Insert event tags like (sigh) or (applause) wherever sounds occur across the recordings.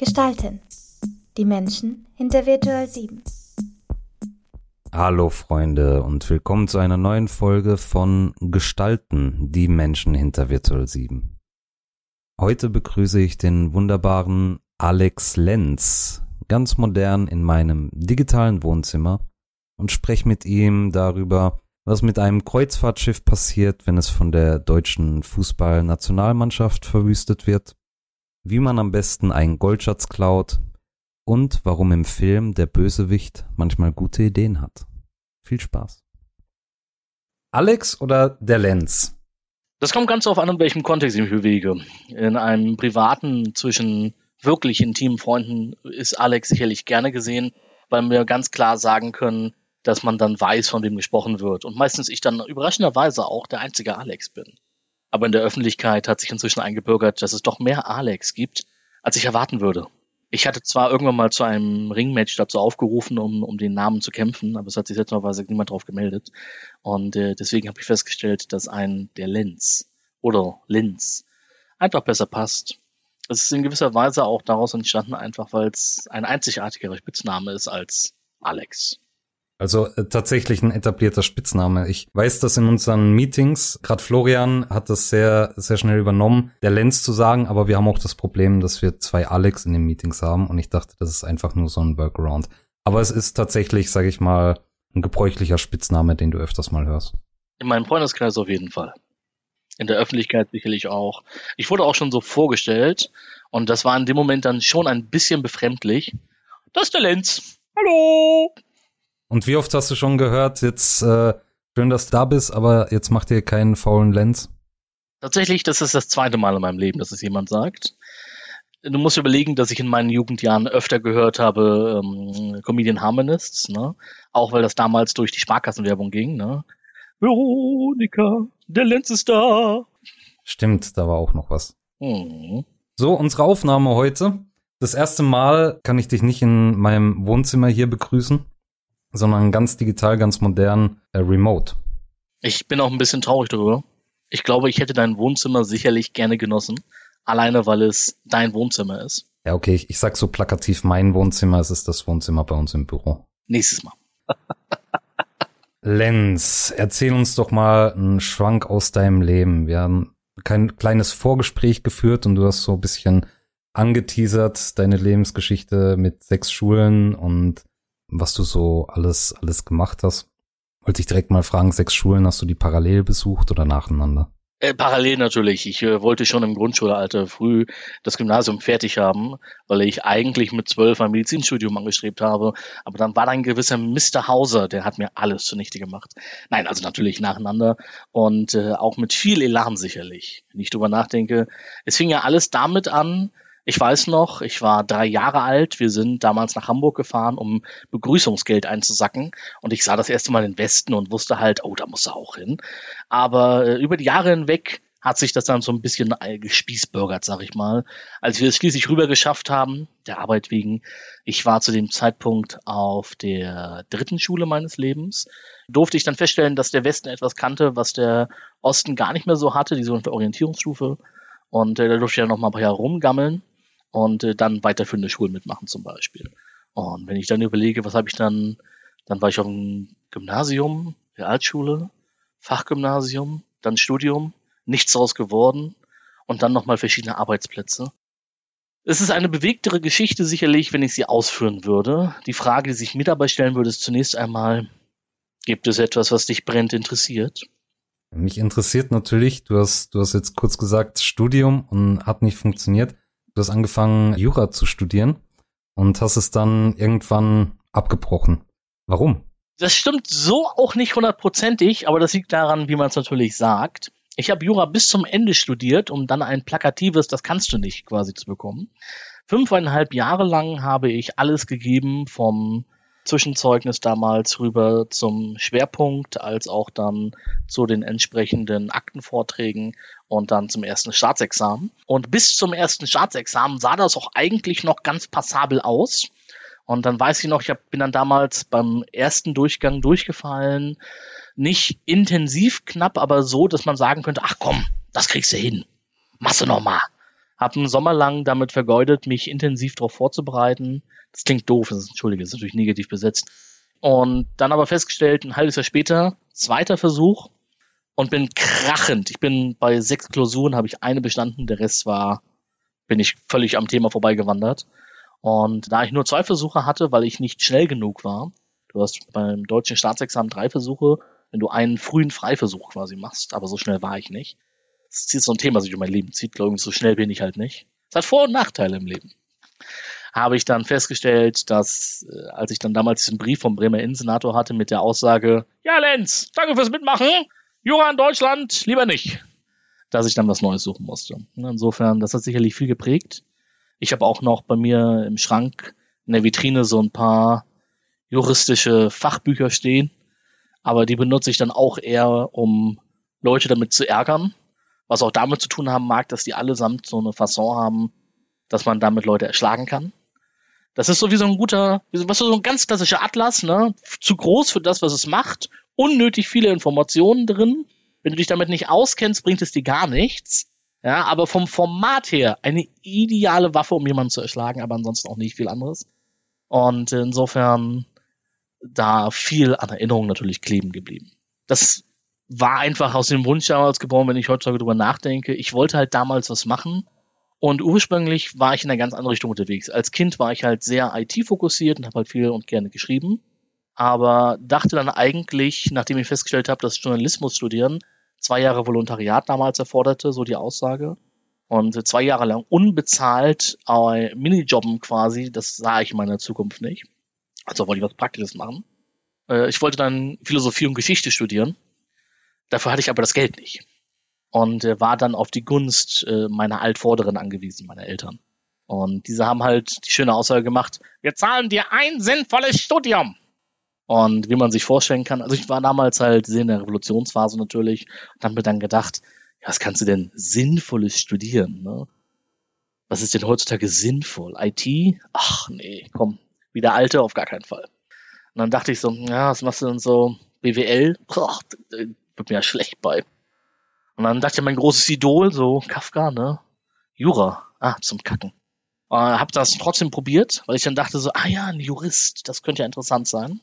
Gestalten. Die Menschen hinter Virtual 7. Hallo Freunde und willkommen zu einer neuen Folge von Gestalten, die Menschen hinter Virtual 7. Heute begrüße ich den wunderbaren Alex Lenz, ganz modern in meinem digitalen Wohnzimmer und spreche mit ihm darüber, was mit einem Kreuzfahrtschiff passiert, wenn es von der deutschen Fußballnationalmannschaft verwüstet wird, wie man am besten einen Goldschatz klaut und warum im Film der Bösewicht manchmal gute Ideen hat. Viel Spaß. Alex oder der Lenz? Das kommt ganz darauf an, in welchem Kontext ich mich bewege. In einem privaten, zwischen wirklich intimen Freunden ist Alex sicherlich gerne gesehen, weil wir ganz klar sagen können, dass man dann weiß, von wem gesprochen wird. Und meistens ich dann überraschenderweise auch der einzige Alex bin. Aber in der Öffentlichkeit hat sich inzwischen eingebürgert, dass es doch mehr Alex gibt, als ich erwarten würde. Ich hatte zwar irgendwann mal zu einem Ringmatch dazu aufgerufen, um, um den Namen zu kämpfen, aber es hat sich seltsamerweise niemand drauf gemeldet. Und äh, deswegen habe ich festgestellt, dass ein der Lenz oder Linz einfach besser passt. Es ist in gewisser Weise auch daraus entstanden, einfach weil es ein einzigartigerer Spitzname ist als Alex. Also äh, tatsächlich ein etablierter Spitzname. Ich weiß das in unseren Meetings, gerade Florian hat das sehr, sehr schnell übernommen, der Lenz zu sagen, aber wir haben auch das Problem, dass wir zwei Alex in den Meetings haben und ich dachte, das ist einfach nur so ein Workaround. Aber es ist tatsächlich, sage ich mal, ein gebräuchlicher Spitzname, den du öfters mal hörst. In meinem Freundeskreis auf jeden Fall. In der Öffentlichkeit sicherlich auch. Ich wurde auch schon so vorgestellt und das war in dem Moment dann schon ein bisschen befremdlich. Das ist der Lenz. Hallo! Und wie oft hast du schon gehört, jetzt äh, schön, dass du da bist, aber jetzt macht ihr keinen faulen Lenz? Tatsächlich, das ist das zweite Mal in meinem Leben, dass es jemand sagt. Du musst überlegen, dass ich in meinen Jugendjahren öfter gehört habe, ähm, Comedian Harmonists, ne? Auch weil das damals durch die Sparkassenwerbung ging, ne? Veronika, der Lenz ist da. Stimmt, da war auch noch was. Mhm. So, unsere Aufnahme heute. Das erste Mal kann ich dich nicht in meinem Wohnzimmer hier begrüßen sondern ganz digital, ganz modern, äh, remote. Ich bin auch ein bisschen traurig darüber. Ich glaube, ich hätte dein Wohnzimmer sicherlich gerne genossen, alleine weil es dein Wohnzimmer ist. Ja, okay, ich, ich sag so plakativ mein Wohnzimmer, es ist das Wohnzimmer bei uns im Büro. Nächstes Mal. (laughs) Lenz, erzähl uns doch mal einen Schwank aus deinem Leben. Wir haben kein kleines Vorgespräch geführt und du hast so ein bisschen angeteasert, deine Lebensgeschichte mit sechs Schulen und was du so alles, alles gemacht hast. Wollte ich direkt mal fragen, sechs Schulen hast du die parallel besucht oder nacheinander? Äh, parallel natürlich. Ich äh, wollte schon im Grundschulalter früh das Gymnasium fertig haben, weil ich eigentlich mit zwölf ein Medizinstudium angestrebt habe. Aber dann war da ein gewisser Mr. Hauser, der hat mir alles zunichte gemacht. Nein, also natürlich nacheinander und äh, auch mit viel Elan sicherlich. Wenn ich drüber nachdenke, es fing ja alles damit an, ich weiß noch, ich war drei Jahre alt. Wir sind damals nach Hamburg gefahren, um Begrüßungsgeld einzusacken. Und ich sah das erste Mal den Westen und wusste halt, oh, da muss er auch hin. Aber äh, über die Jahre hinweg hat sich das dann so ein bisschen äh, gespießbürgert, sag ich mal. Als wir es schließlich rüber geschafft haben, der Arbeit wegen, ich war zu dem Zeitpunkt auf der dritten Schule meines Lebens, durfte ich dann feststellen, dass der Westen etwas kannte, was der Osten gar nicht mehr so hatte, die sogenannte Orientierungsstufe. Und äh, da durfte ich dann noch mal ein paar Jahre rumgammeln und äh, dann weiterführende Schulen mitmachen zum Beispiel. Und wenn ich dann überlege, was habe ich dann, dann war ich auf dem Gymnasium, Realschule, Fachgymnasium, dann Studium, nichts daraus geworden und dann nochmal verschiedene Arbeitsplätze. Es ist eine bewegtere Geschichte sicherlich, wenn ich sie ausführen würde. Die Frage, die sich mir dabei stellen würde, ist zunächst einmal, gibt es etwas, was dich brennend interessiert? Mich interessiert natürlich, du hast, du hast jetzt kurz gesagt, Studium und hat nicht funktioniert. Du hast angefangen, Jura zu studieren und hast es dann irgendwann abgebrochen. Warum? Das stimmt so auch nicht hundertprozentig, aber das liegt daran, wie man es natürlich sagt. Ich habe Jura bis zum Ende studiert, um dann ein plakatives, das kannst du nicht quasi zu bekommen. Fünfeinhalb Jahre lang habe ich alles gegeben vom Zwischenzeugnis damals rüber zum Schwerpunkt, als auch dann zu den entsprechenden Aktenvorträgen und dann zum ersten Staatsexamen. Und bis zum ersten Staatsexamen sah das auch eigentlich noch ganz passabel aus. Und dann weiß ich noch, ich bin dann damals beim ersten Durchgang durchgefallen. Nicht intensiv knapp, aber so, dass man sagen könnte, ach komm, das kriegst du hin. Machst du noch mal. Habe einen Sommer lang damit vergeudet, mich intensiv darauf vorzubereiten. Das klingt doof, das ist, entschuldige, das ist natürlich negativ besetzt. Und dann aber festgestellt, ein halbes Jahr später, zweiter Versuch und bin krachend. Ich bin bei sechs Klausuren, habe ich eine bestanden, der Rest war, bin ich völlig am Thema vorbeigewandert. Und da ich nur zwei Versuche hatte, weil ich nicht schnell genug war, du hast beim deutschen Staatsexamen drei Versuche, wenn du einen frühen Freiversuch quasi machst, aber so schnell war ich nicht. Das ist so ein Thema, das sich um mein Leben zieht, glaube ich, so schnell bin ich halt nicht. Es hat Vor- und Nachteile im Leben. Habe ich dann festgestellt, dass, äh, als ich dann damals diesen Brief vom Bremer Innensenator hatte mit der Aussage, ja Lenz, danke fürs Mitmachen, Jura in Deutschland, lieber nicht, dass ich dann was Neues suchen musste. Insofern, das hat sicherlich viel geprägt. Ich habe auch noch bei mir im Schrank in der Vitrine so ein paar juristische Fachbücher stehen, aber die benutze ich dann auch eher, um Leute damit zu ärgern, was auch damit zu tun haben mag, dass die allesamt so eine Fasson haben, dass man damit Leute erschlagen kann. Das ist so wie so ein guter, was so ein ganz klassischer Atlas, ne? Zu groß für das, was es macht, unnötig viele Informationen drin. Wenn du dich damit nicht auskennst, bringt es dir gar nichts. Ja, aber vom Format her eine ideale Waffe, um jemanden zu erschlagen, aber ansonsten auch nicht viel anderes. Und insofern da viel an Erinnerungen natürlich kleben geblieben. Das war einfach aus dem Wunsch damals geboren, wenn ich heutzutage drüber nachdenke. Ich wollte halt damals was machen. Und ursprünglich war ich in einer ganz anderen Richtung unterwegs. Als Kind war ich halt sehr IT-fokussiert und habe halt viel und gerne geschrieben. Aber dachte dann eigentlich, nachdem ich festgestellt habe, dass Journalismus studieren zwei Jahre Volontariat damals erforderte, so die Aussage. Und zwei Jahre lang unbezahlt äh, Minijobben quasi, das sah ich in meiner Zukunft nicht. Also wollte ich was Praktisches machen. Äh, ich wollte dann Philosophie und Geschichte studieren. Dafür hatte ich aber das Geld nicht. Und äh, war dann auf die Gunst äh, meiner Altvorderen angewiesen, meiner Eltern. Und diese haben halt die schöne Aussage gemacht, wir zahlen dir ein sinnvolles Studium. Und wie man sich vorstellen kann, also ich war damals halt sehr in der Revolutionsphase natürlich und habe mir dann gedacht, ja, was kannst du denn Sinnvolles studieren? Ne? Was ist denn heutzutage sinnvoll? IT? Ach nee, komm, wie der Alte auf gar keinen Fall. Und dann dachte ich so, ja, was machst du denn so? BWL? Boah, wird mir ja schlecht bei. Und dann dachte mein großes Idol, so Kafka, ne? Jura. Ah, zum Kacken. Äh, hab das trotzdem probiert, weil ich dann dachte so, ah ja, ein Jurist, das könnte ja interessant sein.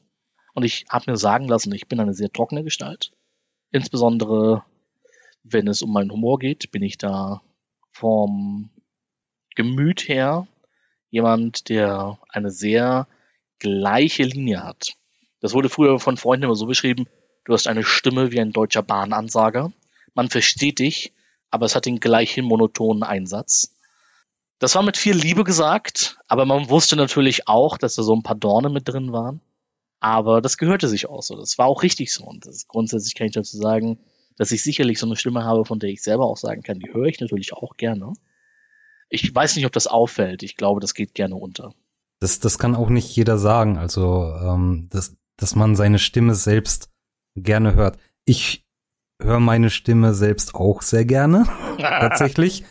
Und ich habe mir sagen lassen, ich bin eine sehr trockene Gestalt. Insbesondere, wenn es um meinen Humor geht, bin ich da vom Gemüt her jemand, der eine sehr gleiche Linie hat. Das wurde früher von Freunden immer so beschrieben, du hast eine Stimme wie ein deutscher Bahnansager. Man versteht dich, aber es hat den gleichen monotonen Einsatz. Das war mit viel Liebe gesagt, aber man wusste natürlich auch, dass da so ein paar Dorne mit drin waren. Aber das gehörte sich auch so. Das war auch richtig so. Und grundsätzlich kann ich dazu sagen, dass ich sicherlich so eine Stimme habe, von der ich selber auch sagen kann, die höre ich natürlich auch gerne. Ich weiß nicht, ob das auffällt. Ich glaube, das geht gerne unter. Das, das kann auch nicht jeder sagen. Also, ähm, dass, dass man seine Stimme selbst gerne hört. Ich höre meine Stimme selbst auch sehr gerne, (laughs) tatsächlich.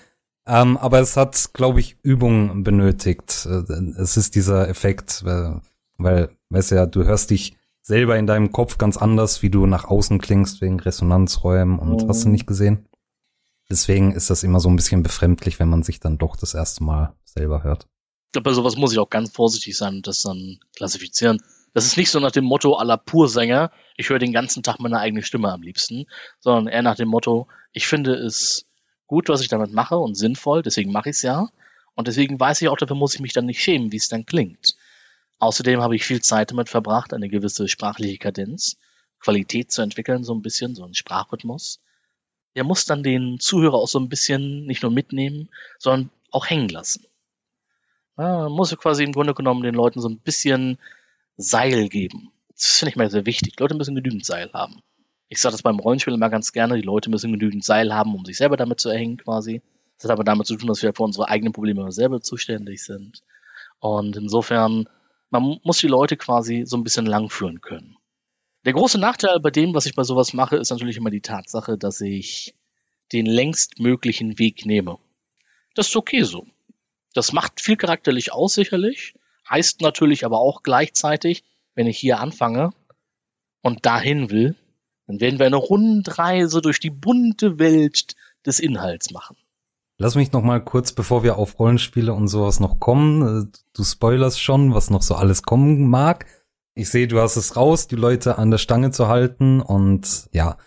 Ähm, aber es hat, glaube ich, Übung benötigt. Äh, es ist dieser Effekt, weil, weil, weißt ja, du hörst dich selber in deinem Kopf ganz anders, wie du nach außen klingst, wegen Resonanzräumen und oh. hast du nicht gesehen. Deswegen ist das immer so ein bisschen befremdlich, wenn man sich dann doch das erste Mal selber hört. Ich glaube, bei sowas muss ich auch ganz vorsichtig sein und das dann klassifizieren. Das ist nicht so nach dem Motto aller Pursänger, ich höre den ganzen Tag meine eigene Stimme am liebsten, sondern eher nach dem Motto, ich finde es gut, was ich damit mache und sinnvoll, deswegen mache ich es ja. Und deswegen weiß ich auch, dafür muss ich mich dann nicht schämen, wie es dann klingt. Außerdem habe ich viel Zeit damit verbracht, eine gewisse sprachliche Kadenz, Qualität zu entwickeln, so ein bisschen, so ein Sprachrhythmus der muss dann den Zuhörer auch so ein bisschen nicht nur mitnehmen, sondern auch hängen lassen. Ja, man muss quasi im Grunde genommen den Leuten so ein bisschen Seil geben. Das finde ich mal sehr wichtig. Die Leute müssen genügend Seil haben. Ich sage das beim Rollenspiel immer ganz gerne, die Leute müssen genügend Seil haben, um sich selber damit zu erhängen quasi. Das hat aber damit zu tun, dass wir für unsere eigenen Probleme selber zuständig sind. Und insofern, man muss die Leute quasi so ein bisschen langführen können. Der große Nachteil bei dem, was ich bei sowas mache, ist natürlich immer die Tatsache, dass ich den längst möglichen Weg nehme. Das ist okay so. Das macht viel charakterlich aus, sicherlich. Heißt natürlich aber auch gleichzeitig, wenn ich hier anfange und dahin will, dann werden wir eine Rundreise durch die bunte Welt des Inhalts machen. Lass mich noch mal kurz, bevor wir auf Rollenspiele und sowas noch kommen, äh, du spoilerst schon, was noch so alles kommen mag. Ich sehe, du hast es raus, die Leute an der Stange zu halten und ja.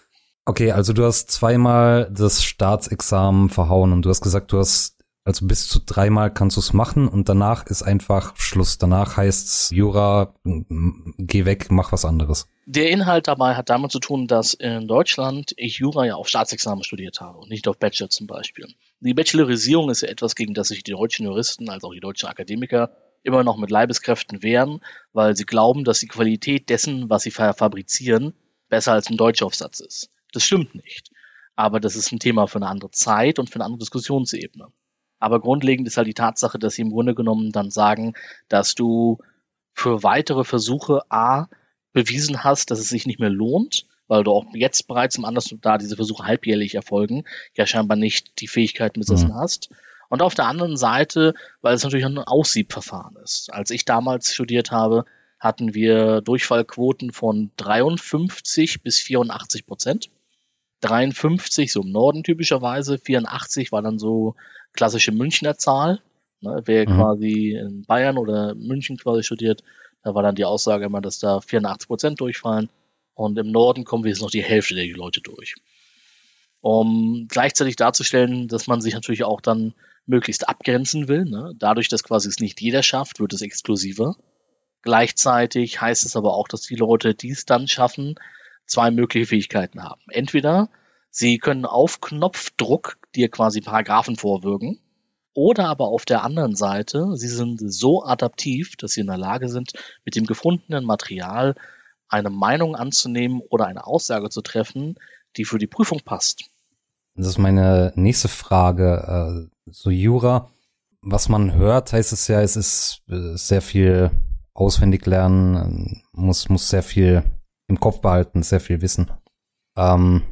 Okay, also du hast zweimal das Staatsexamen verhauen und du hast gesagt, du hast also bis zu dreimal kannst du es machen und danach ist einfach Schluss. Danach heißt's Jura, geh weg, mach was anderes. Der Inhalt dabei hat damit zu tun, dass in Deutschland ich Jura ja auf Staatsexamen studiert habe und nicht auf Bachelor zum Beispiel. Die Bachelorisierung ist ja etwas, gegen das sich die deutschen Juristen als auch die deutschen Akademiker immer noch mit Leibeskräften wehren, weil sie glauben, dass die Qualität dessen, was sie fabrizieren, besser als ein Deutschaufsatz ist. Das stimmt nicht. Aber das ist ein Thema für eine andere Zeit und für eine andere Diskussionsebene. Aber grundlegend ist halt die Tatsache, dass sie im Grunde genommen dann sagen, dass du für weitere Versuche A bewiesen hast, dass es sich nicht mehr lohnt, weil du auch jetzt bereits im Anders da diese Versuche halbjährlich erfolgen, ja scheinbar nicht die Fähigkeiten besessen mhm. hast. Und auf der anderen Seite, weil es natürlich ein Aussiebverfahren ist. Als ich damals studiert habe, hatten wir Durchfallquoten von 53 bis 84 Prozent. 53 so im Norden typischerweise, 84 war dann so klassische Münchner Zahl. Ne, wer mhm. quasi in Bayern oder München quasi studiert, da war dann die Aussage immer, dass da 84 Prozent durchfallen. Und im Norden kommen wir jetzt noch die Hälfte der Leute durch. Um gleichzeitig darzustellen, dass man sich natürlich auch dann möglichst abgrenzen will. Ne? Dadurch, dass quasi es nicht jeder schafft, wird es exklusiver. Gleichzeitig heißt es aber auch, dass die Leute, die es dann schaffen, zwei mögliche Fähigkeiten haben. Entweder sie können auf Knopfdruck dir quasi Paragraphen vorwürgen, oder aber auf der anderen Seite, sie sind so adaptiv, dass sie in der Lage sind, mit dem gefundenen Material eine Meinung anzunehmen oder eine Aussage zu treffen, die für die Prüfung passt. Das ist meine nächste Frage. Äh, so Jura, was man hört, heißt es ja, es ist äh, sehr viel auswendig lernen, muss, muss sehr viel im Kopf behalten, sehr viel wissen. Ähm,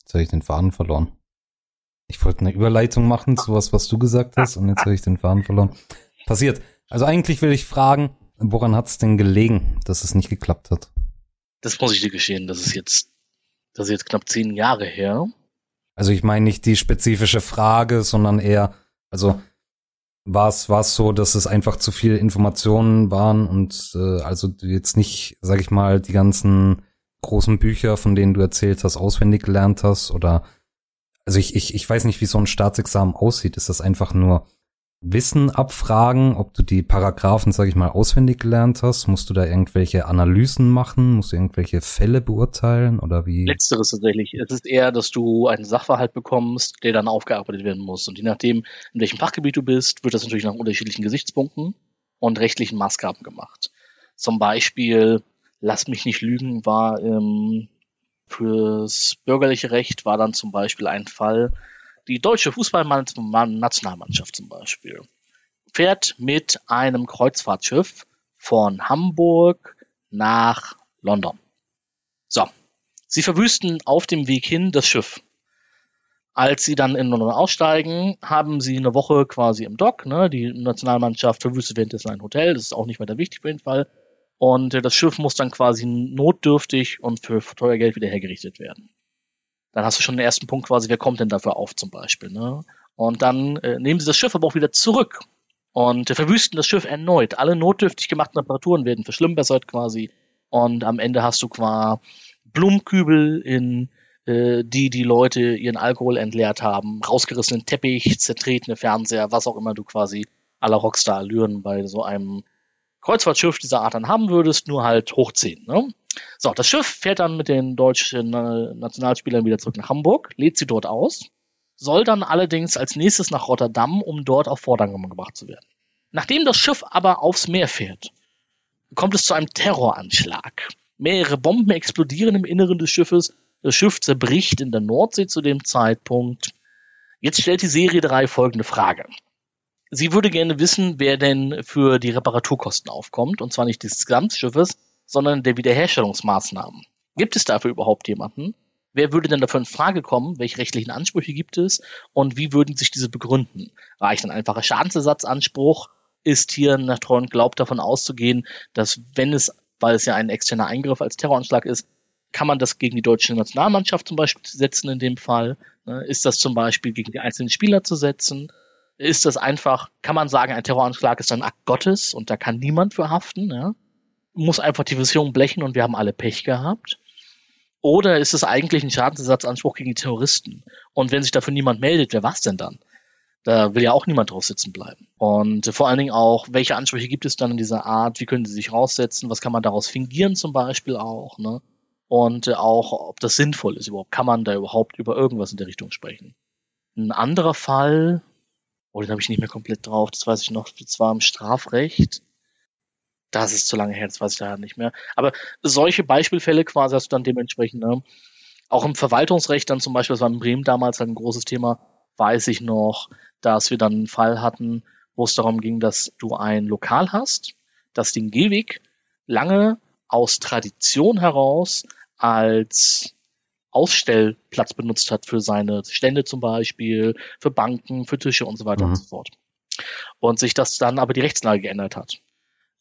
jetzt habe ich den Faden verloren. Ich wollte eine Überleitung machen zu was, was du gesagt hast, und jetzt habe ich den Faden verloren. Passiert. Also eigentlich will ich fragen, woran hat es denn gelegen, dass es nicht geklappt hat? Das muss ich dir gestehen, das ist jetzt, das ist jetzt knapp zehn Jahre her. Also ich meine nicht die spezifische Frage, sondern eher, also war es war es so, dass es einfach zu viele Informationen waren und äh, also jetzt nicht, sag ich mal, die ganzen großen Bücher, von denen du erzählt hast, auswendig gelernt hast oder also ich, ich, ich weiß nicht, wie so ein Staatsexamen aussieht. Ist das einfach nur Wissen abfragen, ob du die Paragraphen, sag ich mal, auswendig gelernt hast? Musst du da irgendwelche Analysen machen? Musst du irgendwelche Fälle beurteilen oder wie? Letzteres tatsächlich. Es ist eher, dass du einen Sachverhalt bekommst, der dann aufgearbeitet werden muss. Und je nachdem, in welchem Fachgebiet du bist, wird das natürlich nach unterschiedlichen Gesichtspunkten und rechtlichen Maßgaben gemacht. Zum Beispiel, lass mich nicht lügen, war im Fürs bürgerliche Recht war dann zum Beispiel ein Fall, die deutsche Fußballnationalmannschaft zum Beispiel fährt mit einem Kreuzfahrtschiff von Hamburg nach London. So, sie verwüsten auf dem Weg hin das Schiff. Als sie dann in London aussteigen, haben sie eine Woche quasi im Dock. Ne? Die Nationalmannschaft verwüstet währenddessen ein Hotel. Das ist auch nicht wichtig auf jeden Fall. Und äh, das Schiff muss dann quasi notdürftig und für teuer Geld wieder hergerichtet werden. Dann hast du schon den ersten Punkt quasi, wer kommt denn dafür auf zum Beispiel. Ne? Und dann äh, nehmen sie das Schiff aber auch wieder zurück und äh, verwüsten das Schiff erneut. Alle notdürftig gemachten Reparaturen werden verschlimmbessert quasi. Und am Ende hast du quasi Blumenkübel in äh, die die Leute ihren Alkohol entleert haben, rausgerissenen Teppich, zertretene Fernseher, was auch immer du quasi aller Rockstar-Allüren bei so einem Kreuzfahrtschiff dieser Art dann haben würdest, nur halt hoch 10. Ne? So, das Schiff fährt dann mit den deutschen äh, Nationalspielern wieder zurück nach Hamburg, lädt sie dort aus, soll dann allerdings als nächstes nach Rotterdam, um dort auf Vordermann gebracht zu werden. Nachdem das Schiff aber aufs Meer fährt, kommt es zu einem Terroranschlag. Mehrere Bomben explodieren im Inneren des Schiffes. Das Schiff zerbricht in der Nordsee zu dem Zeitpunkt. Jetzt stellt die Serie 3 folgende Frage. Sie würde gerne wissen, wer denn für die Reparaturkosten aufkommt, und zwar nicht des Gesamtschiffes, sondern der Wiederherstellungsmaßnahmen. Gibt es dafür überhaupt jemanden? Wer würde denn dafür in Frage kommen? Welche rechtlichen Ansprüche gibt es? Und wie würden sich diese begründen? Reicht ein einfacher Schadensersatzanspruch? Ist hier nach Treu und Glaub davon auszugehen, dass wenn es, weil es ja ein externer Eingriff als Terroranschlag ist, kann man das gegen die deutsche Nationalmannschaft zum Beispiel setzen in dem Fall? Ne? Ist das zum Beispiel gegen die einzelnen Spieler zu setzen? Ist das einfach, kann man sagen, ein Terroranschlag ist ein Akt Gottes und da kann niemand für haften? Ja? Muss einfach die Vision blechen und wir haben alle Pech gehabt? Oder ist es eigentlich ein Schadensersatzanspruch gegen die Terroristen? Und wenn sich dafür niemand meldet, wer war's denn dann? Da will ja auch niemand drauf sitzen bleiben. Und vor allen Dingen auch, welche Ansprüche gibt es dann in dieser Art? Wie können sie sich raussetzen? Was kann man daraus fingieren zum Beispiel auch? Ne? Und auch, ob das sinnvoll ist überhaupt. Kann man da überhaupt über irgendwas in der Richtung sprechen? Ein anderer Fall, oh, den habe ich nicht mehr komplett drauf, das weiß ich noch, das war im Strafrecht. Das ist zu lange her, das weiß ich da nicht mehr. Aber solche Beispielfälle quasi hast du dann dementsprechend, ne? Auch im Verwaltungsrecht dann zum Beispiel, das war in Bremen damals ein großes Thema, weiß ich noch, dass wir dann einen Fall hatten, wo es darum ging, dass du ein Lokal hast, das den Gehweg lange aus Tradition heraus als Ausstellplatz benutzt hat für seine Stände zum Beispiel, für Banken, für Tische und so weiter mhm. und so fort. Und sich das dann aber die Rechtslage geändert hat.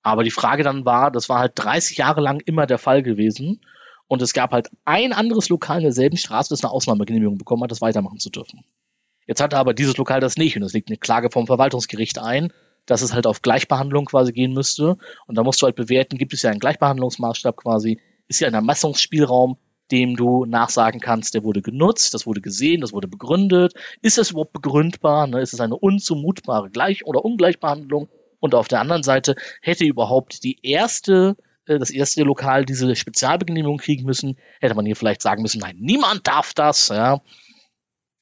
Aber die Frage dann war, das war halt 30 Jahre lang immer der Fall gewesen. Und es gab halt ein anderes Lokal in derselben Straße, das eine Ausnahmegenehmigung bekommen hat, das weitermachen zu dürfen. Jetzt hatte aber dieses Lokal das nicht und es liegt eine Klage vom Verwaltungsgericht ein, dass es halt auf Gleichbehandlung quasi gehen müsste. Und da musst du halt bewerten, gibt es ja einen Gleichbehandlungsmaßstab quasi, ist ja ein Ermessungsspielraum, dem du nachsagen kannst, der wurde genutzt, das wurde gesehen, das wurde begründet. Ist das überhaupt begründbar? Ne? Ist es eine unzumutbare Gleich- oder Ungleichbehandlung? Und auf der anderen Seite hätte überhaupt die erste äh, das erste Lokal diese Spezialbegenehmigung kriegen müssen, hätte man hier vielleicht sagen müssen, nein, niemand darf das, ja.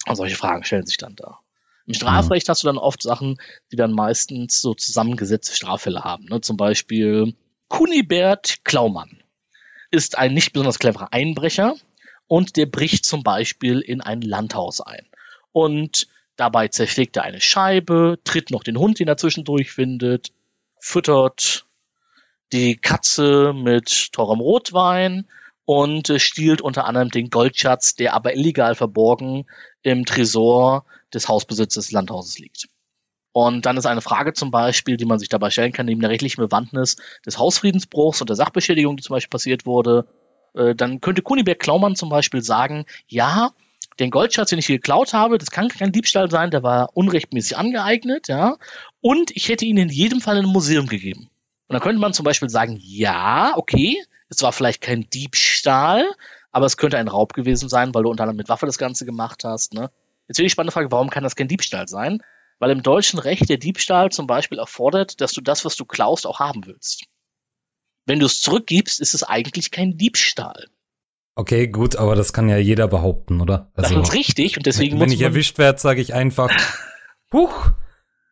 Und solche Fragen stellen sich dann da. Im Strafrecht hast du dann oft Sachen, die dann meistens so zusammengesetzte Straffälle haben. Ne? Zum Beispiel Kunibert Klaumann ist ein nicht besonders cleverer Einbrecher und der bricht zum Beispiel in ein Landhaus ein. Und dabei zerschlägt er eine Scheibe, tritt noch den Hund, den er zwischendurch findet, füttert die Katze mit teurem Rotwein und stiehlt unter anderem den Goldschatz, der aber illegal verborgen im Tresor des Hausbesitzes des Landhauses liegt. Und dann ist eine Frage zum Beispiel, die man sich dabei stellen kann, neben der rechtlichen Bewandtnis des Hausfriedensbruchs und der Sachbeschädigung, die zum Beispiel passiert wurde, äh, dann könnte Kuniberg Klaumann zum Beispiel sagen, ja, den Goldschatz, den ich hier geklaut habe, das kann kein Diebstahl sein, der war unrechtmäßig angeeignet, ja, und ich hätte ihn in jedem Fall in ein Museum gegeben. Und dann könnte man zum Beispiel sagen, ja, okay, es war vielleicht kein Diebstahl, aber es könnte ein Raub gewesen sein, weil du unter anderem mit Waffe das Ganze gemacht hast. Ne? Jetzt wäre die spannende Frage, warum kann das kein Diebstahl sein? Weil im deutschen Recht der Diebstahl zum Beispiel erfordert, dass du das, was du klaust, auch haben willst. Wenn du es zurückgibst, ist es eigentlich kein Diebstahl. Okay, gut, aber das kann ja jeder behaupten, oder? Also, das ist richtig und deswegen Wenn ich erwischt werde, sage ich einfach, (laughs) huch,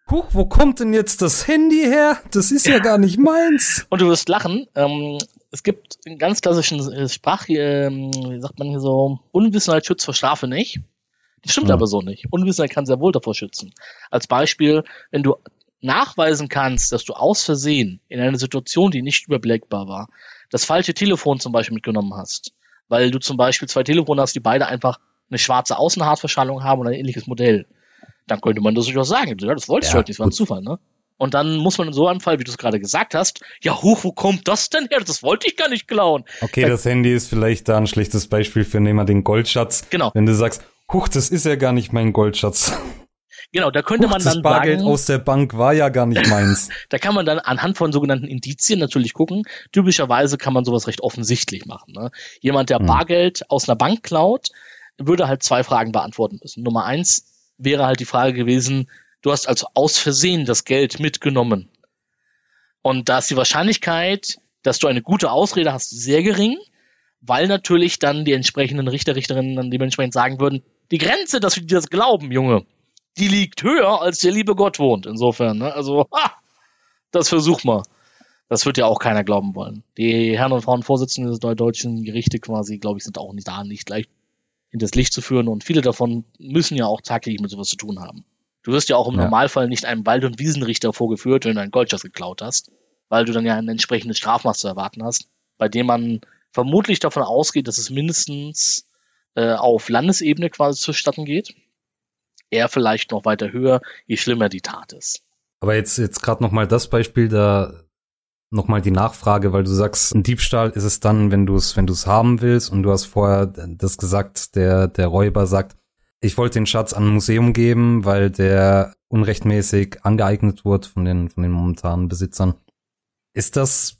huch, wo kommt denn jetzt das Handy her? Das ist ja, ja gar nicht meins. (laughs) Und du wirst lachen. Ähm, es gibt einen ganz klassischen äh, Sprach, ähm, wie sagt man hier so, Unwissenheit schützt vor Strafe nicht. Das stimmt ja. aber so nicht. Unwissenheit kann sehr wohl davor schützen. Als Beispiel, wenn du nachweisen kannst, dass du aus Versehen in einer Situation, die nicht überblickbar war, das falsche Telefon zum Beispiel mitgenommen hast, weil du zum Beispiel zwei Telefone hast, die beide einfach eine schwarze Außenhartverschallung haben oder ein ähnliches Modell, dann könnte man das durchaus sagen. Ja, das wolltest ja, du halt nicht, das war ein Zufall, ne? Und dann muss man in so einem Fall, wie du es gerade gesagt hast, ja, hoch, wo kommt das denn her? Das wollte ich gar nicht klauen. Okay, da, das Handy ist vielleicht da ein schlechtes Beispiel für nehmen wir den Goldschatz. Genau. Wenn du sagst, huch, das ist ja gar nicht mein Goldschatz. Genau, da könnte huch, man dann das Bargeld sagen, aus der Bank war ja gar nicht meins. (laughs) da kann man dann anhand von sogenannten Indizien natürlich gucken. Typischerweise kann man sowas recht offensichtlich machen. Ne? Jemand, der hm. Bargeld aus einer Bank klaut, würde halt zwei Fragen beantworten müssen. Nummer eins wäre halt die Frage gewesen, Du hast also aus Versehen das Geld mitgenommen. Und da ist die Wahrscheinlichkeit, dass du eine gute Ausrede hast, sehr gering, weil natürlich dann die entsprechenden Richter, Richterinnen dann dementsprechend sagen würden, die Grenze, dass wir dir das glauben, Junge, die liegt höher, als der liebe Gott wohnt. Insofern, ne? Also, ha, das versuch mal. Das wird ja auch keiner glauben wollen. Die Herren und Frauen Vorsitzenden der deutschen Gerichte quasi, glaube ich, sind auch nicht da, nicht leicht in das Licht zu führen und viele davon müssen ja auch tagtäglich mit sowas zu tun haben. Du wirst ja auch im ja. Normalfall nicht einem Wald- und Wiesenrichter vorgeführt, wenn du einen Goldschatz geklaut hast, weil du dann ja ein entsprechendes Strafmaß zu erwarten hast, bei dem man vermutlich davon ausgeht, dass es mindestens äh, auf Landesebene quasi zustatten geht. Eher vielleicht noch weiter höher, je schlimmer die Tat ist. Aber jetzt, jetzt gerade nochmal das Beispiel, da nochmal die Nachfrage, weil du sagst, ein Diebstahl ist es dann, wenn du es, wenn du es haben willst und du hast vorher das gesagt, der, der Räuber sagt, ich wollte den Schatz an ein Museum geben, weil der unrechtmäßig angeeignet wurde von den, von den momentanen Besitzern. Ist das,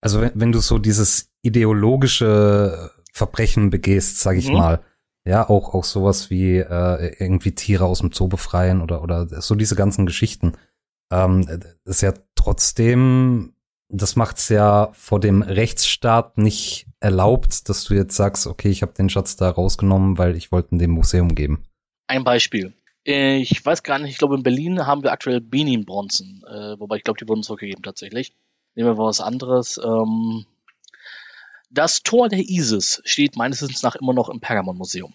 also wenn, wenn du so dieses ideologische Verbrechen begehst, sag ich mhm. mal, ja, auch, auch sowas wie äh, irgendwie Tiere aus dem Zoo befreien oder, oder so diese ganzen Geschichten. Ähm, das ist ja trotzdem, das macht's ja vor dem Rechtsstaat nicht erlaubt, dass du jetzt sagst, okay, ich habe den Schatz da rausgenommen, weil ich wollte ihn dem Museum geben. Ein Beispiel. Ich weiß gar nicht, ich glaube in Berlin haben wir aktuell Benin-Bronzen, äh, wobei ich glaube, die wurden zurückgegeben tatsächlich. Nehmen wir was anderes. Ähm, das Tor der Isis steht meines Wissens nach immer noch im Pergamon-Museum.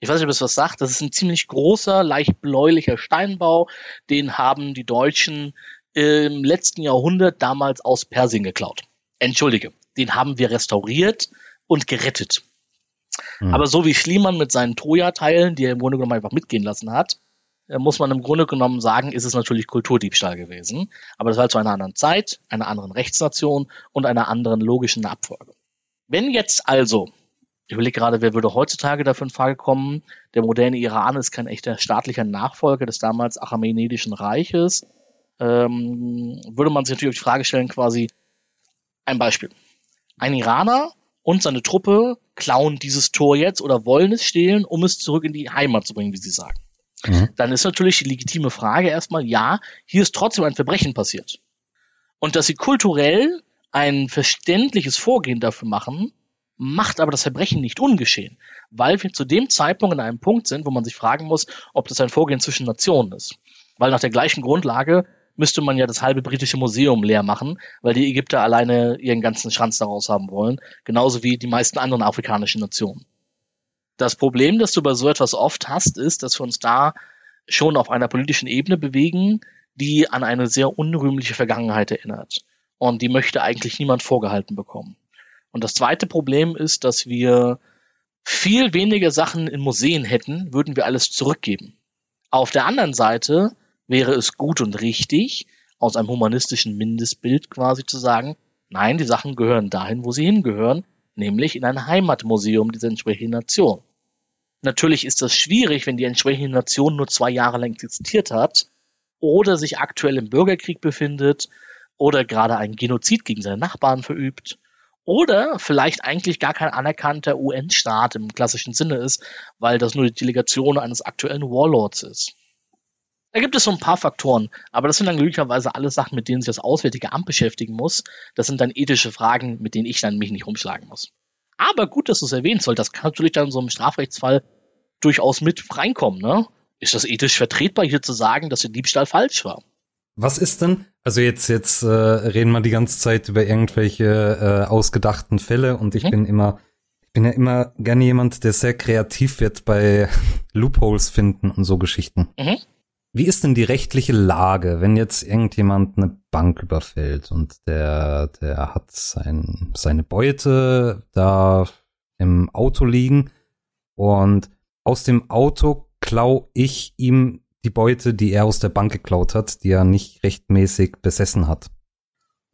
Ich weiß nicht, ob es was sagt. Das ist ein ziemlich großer, leicht bläulicher Steinbau. Den haben die Deutschen im letzten Jahrhundert damals aus Persien geklaut. Entschuldige, den haben wir restauriert und gerettet. Mhm. Aber so wie Schliemann mit seinen Troja-Teilen, die er im Grunde genommen einfach mitgehen lassen hat, muss man im Grunde genommen sagen, ist es natürlich Kulturdiebstahl gewesen. Aber das war zu einer anderen Zeit, einer anderen Rechtsnation und einer anderen logischen Abfolge. Wenn jetzt also, ich überlege gerade, wer würde heutzutage dafür in Frage kommen, der moderne Iran ist kein echter staatlicher Nachfolger des damals Achamenidischen Reiches, ähm, würde man sich natürlich auf die Frage stellen, quasi ein Beispiel. Ein Iraner und seine Truppe klauen dieses Tor jetzt oder wollen es stehlen, um es zurück in die Heimat zu bringen, wie sie sagen. Mhm. Dann ist natürlich die legitime Frage erstmal, ja, hier ist trotzdem ein Verbrechen passiert. Und dass sie kulturell ein verständliches Vorgehen dafür machen, macht aber das Verbrechen nicht ungeschehen, weil wir zu dem Zeitpunkt in einem Punkt sind, wo man sich fragen muss, ob das ein Vorgehen zwischen Nationen ist. Weil nach der gleichen Grundlage müsste man ja das halbe britische Museum leer machen, weil die Ägypter alleine ihren ganzen Schranz daraus haben wollen, genauso wie die meisten anderen afrikanischen Nationen. Das Problem, das du bei so etwas oft hast, ist, dass wir uns da schon auf einer politischen Ebene bewegen, die an eine sehr unrühmliche Vergangenheit erinnert. Und die möchte eigentlich niemand vorgehalten bekommen. Und das zweite Problem ist, dass wir viel weniger Sachen in Museen hätten, würden wir alles zurückgeben. Auf der anderen Seite wäre es gut und richtig, aus einem humanistischen Mindestbild quasi zu sagen, nein, die Sachen gehören dahin, wo sie hingehören, nämlich in ein Heimatmuseum dieser entsprechenden Nation. Natürlich ist das schwierig, wenn die entsprechende Nation nur zwei Jahre lang existiert hat oder sich aktuell im Bürgerkrieg befindet oder gerade einen Genozid gegen seine Nachbarn verübt oder vielleicht eigentlich gar kein anerkannter UN-Staat im klassischen Sinne ist, weil das nur die Delegation eines aktuellen Warlords ist. Da gibt es so ein paar Faktoren, aber das sind dann glücklicherweise alle Sachen, mit denen sich das Auswärtige Amt beschäftigen muss. Das sind dann ethische Fragen, mit denen ich dann mich nicht rumschlagen muss. Aber gut, dass du es erwähnst, weil das kann natürlich dann in so einem Strafrechtsfall durchaus mit reinkommen. Ne? Ist das ethisch vertretbar, hier zu sagen, dass der Diebstahl falsch war? Was ist denn? Also jetzt jetzt äh, reden wir die ganze Zeit über irgendwelche äh, ausgedachten Fälle und ich mhm. bin immer ich bin ja immer gerne jemand, der sehr kreativ wird bei (laughs) Loopholes finden und so Geschichten. Mhm. Wie ist denn die rechtliche Lage, wenn jetzt irgendjemand eine Bank überfällt und der, der hat sein, seine Beute da im Auto liegen und aus dem Auto klau ich ihm die Beute, die er aus der Bank geklaut hat, die er nicht rechtmäßig besessen hat.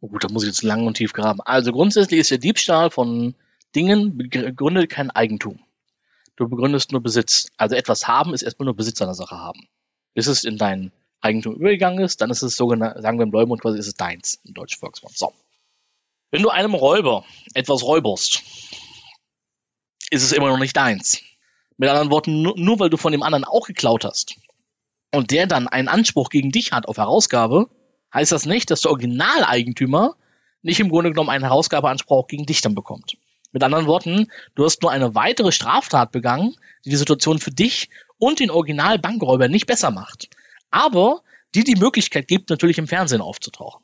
Oh gut, da muss ich jetzt lang und tief graben. Also grundsätzlich ist der Diebstahl von Dingen begründet kein Eigentum. Du begründest nur Besitz. Also etwas haben ist erstmal nur Besitz einer Sache haben bis es in dein Eigentum übergegangen ist, dann ist es sogenannt, sagen wir im Leumund quasi, ist es deins, im deutschen Volksmund. So. Wenn du einem Räuber etwas räuberst, ist es immer noch nicht deins. Mit anderen Worten, nur, nur weil du von dem anderen auch geklaut hast und der dann einen Anspruch gegen dich hat auf Herausgabe, heißt das nicht, dass der Originaleigentümer nicht im Grunde genommen einen Herausgabeanspruch gegen dich dann bekommt. Mit anderen Worten, du hast nur eine weitere Straftat begangen, die die Situation für dich und den Original-Bankräuber nicht besser macht. Aber die die Möglichkeit gibt, natürlich im Fernsehen aufzutauchen.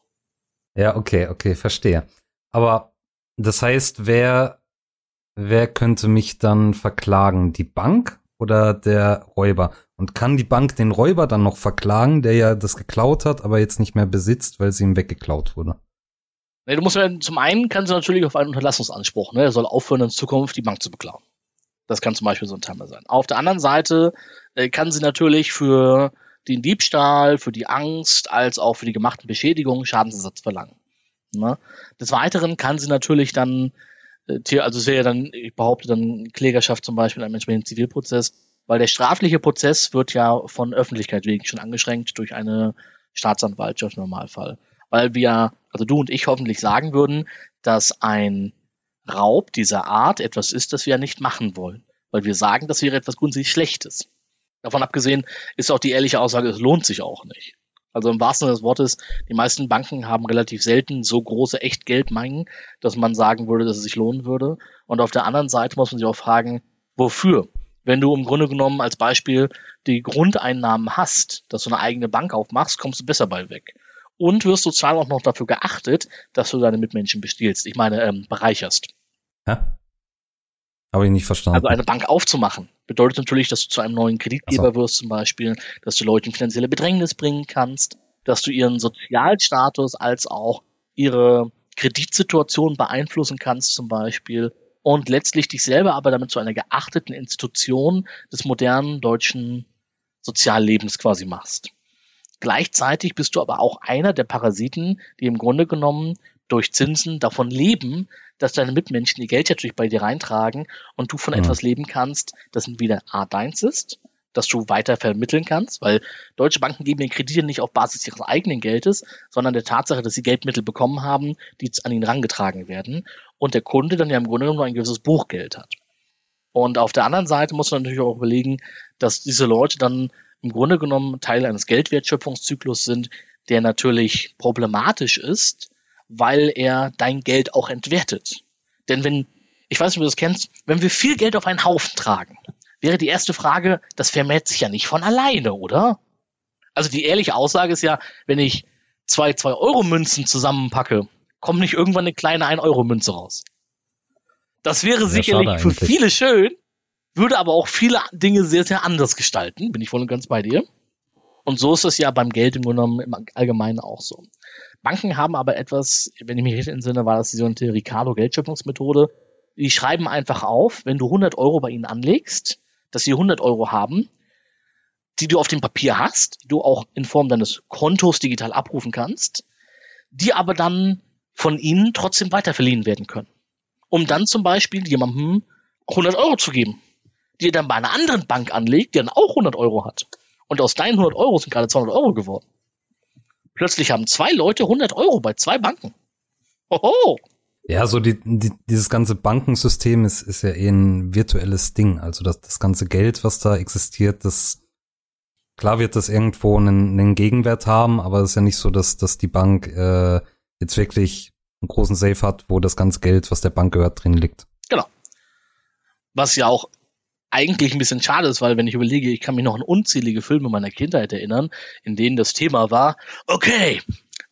Ja, okay, okay, verstehe. Aber das heißt, wer, wer könnte mich dann verklagen? Die Bank oder der Räuber? Und kann die Bank den Räuber dann noch verklagen, der ja das geklaut hat, aber jetzt nicht mehr besitzt, weil sie ihm weggeklaut wurde? Nee, du musst ja, zum einen kann sie natürlich auf einen Unterlassungsanspruch, ne? Er soll aufhören, in Zukunft die Bank zu beklauen. Das kann zum Beispiel so ein Timer sein. Auf der anderen Seite äh, kann sie natürlich für den Diebstahl, für die Angst, als auch für die gemachten Beschädigungen Schadensersatz verlangen. Ne? Des Weiteren kann sie natürlich dann, äh, also es dann, ich behaupte dann Klägerschaft zum Beispiel in einem entsprechenden Zivilprozess, weil der strafliche Prozess wird ja von Öffentlichkeit wegen schon angeschränkt durch eine Staatsanwaltschaft im Normalfall. Weil wir, also du und ich hoffentlich sagen würden, dass ein Raub dieser Art etwas ist, das wir ja nicht machen wollen. Weil wir sagen, das wäre etwas grundsätzlich Schlechtes. Davon abgesehen ist auch die ehrliche Aussage, es lohnt sich auch nicht. Also im wahrsten Sinne des Wortes, die meisten Banken haben relativ selten so große Echtgeldmengen, dass man sagen würde, dass es sich lohnen würde. Und auf der anderen Seite muss man sich auch fragen, wofür? Wenn du im Grunde genommen als Beispiel die Grundeinnahmen hast, dass du eine eigene Bank aufmachst, kommst du besser bei weg. Und wirst sozial auch noch dafür geachtet, dass du deine Mitmenschen bestiehlst. Ich meine, ähm, bereicherst. Ja? Habe ich nicht verstanden. Also eine Bank aufzumachen bedeutet natürlich, dass du zu einem neuen Kreditgeber so. wirst zum Beispiel, dass du Leute in finanzielle Bedrängnis bringen kannst, dass du ihren Sozialstatus als auch ihre Kreditsituation beeinflussen kannst zum Beispiel und letztlich dich selber aber damit zu einer geachteten Institution des modernen deutschen Soziallebens quasi machst. Gleichzeitig bist du aber auch einer der Parasiten, die im Grunde genommen durch Zinsen davon leben, dass deine Mitmenschen ihr Geld natürlich bei dir reintragen und du von mhm. etwas leben kannst, das wieder A deins ist, das du weiter vermitteln kannst, weil deutsche Banken geben den Kredite nicht auf Basis ihres eigenen Geldes, sondern der Tatsache, dass sie Geldmittel bekommen haben, die an ihn rangetragen werden und der Kunde dann ja im Grunde genommen ein gewisses Buchgeld hat. Und auf der anderen Seite muss man natürlich auch überlegen, dass diese Leute dann im Grunde genommen Teil eines Geldwertschöpfungszyklus sind, der natürlich problematisch ist, weil er dein Geld auch entwertet. Denn wenn, ich weiß nicht, ob du das kennst, wenn wir viel Geld auf einen Haufen tragen, wäre die erste Frage, das vermehrt sich ja nicht von alleine, oder? Also die ehrliche Aussage ist ja, wenn ich zwei 2-Euro-Münzen zusammenpacke, kommt nicht irgendwann eine kleine 1-Euro-Münze raus. Das wäre ja, sicherlich für viele schön, würde aber auch viele Dinge sehr, sehr anders gestalten, bin ich voll und ganz bei dir. Und so ist es ja beim Geld im Grunde genommen im Allgemeinen auch so. Banken haben aber etwas, wenn ich mich richtig entsinne, war das die sogenannte Ricardo-Geldschöpfungsmethode. Die schreiben einfach auf, wenn du 100 Euro bei ihnen anlegst, dass sie 100 Euro haben, die du auf dem Papier hast, die du auch in Form deines Kontos digital abrufen kannst, die aber dann von ihnen trotzdem weiterverliehen werden können. Um dann zum Beispiel jemandem 100 Euro zu geben, die er dann bei einer anderen Bank anlegt, die dann auch 100 Euro hat. Und aus deinen 100 Euro sind gerade 200 Euro geworden. Plötzlich haben zwei Leute 100 Euro bei zwei Banken. Hoho! Ja, so die, die, dieses ganze Bankensystem ist, ist ja eh ein virtuelles Ding. Also das, das ganze Geld, was da existiert, das klar wird das irgendwo einen, einen Gegenwert haben, aber es ist ja nicht so, dass, dass die Bank äh, jetzt wirklich einen großen Safe hat, wo das ganze Geld, was der Bank gehört, drin liegt. Genau. Was ja auch eigentlich ein bisschen schade ist, weil wenn ich überlege, ich kann mich noch an unzählige Filme meiner Kindheit erinnern, in denen das Thema war, okay,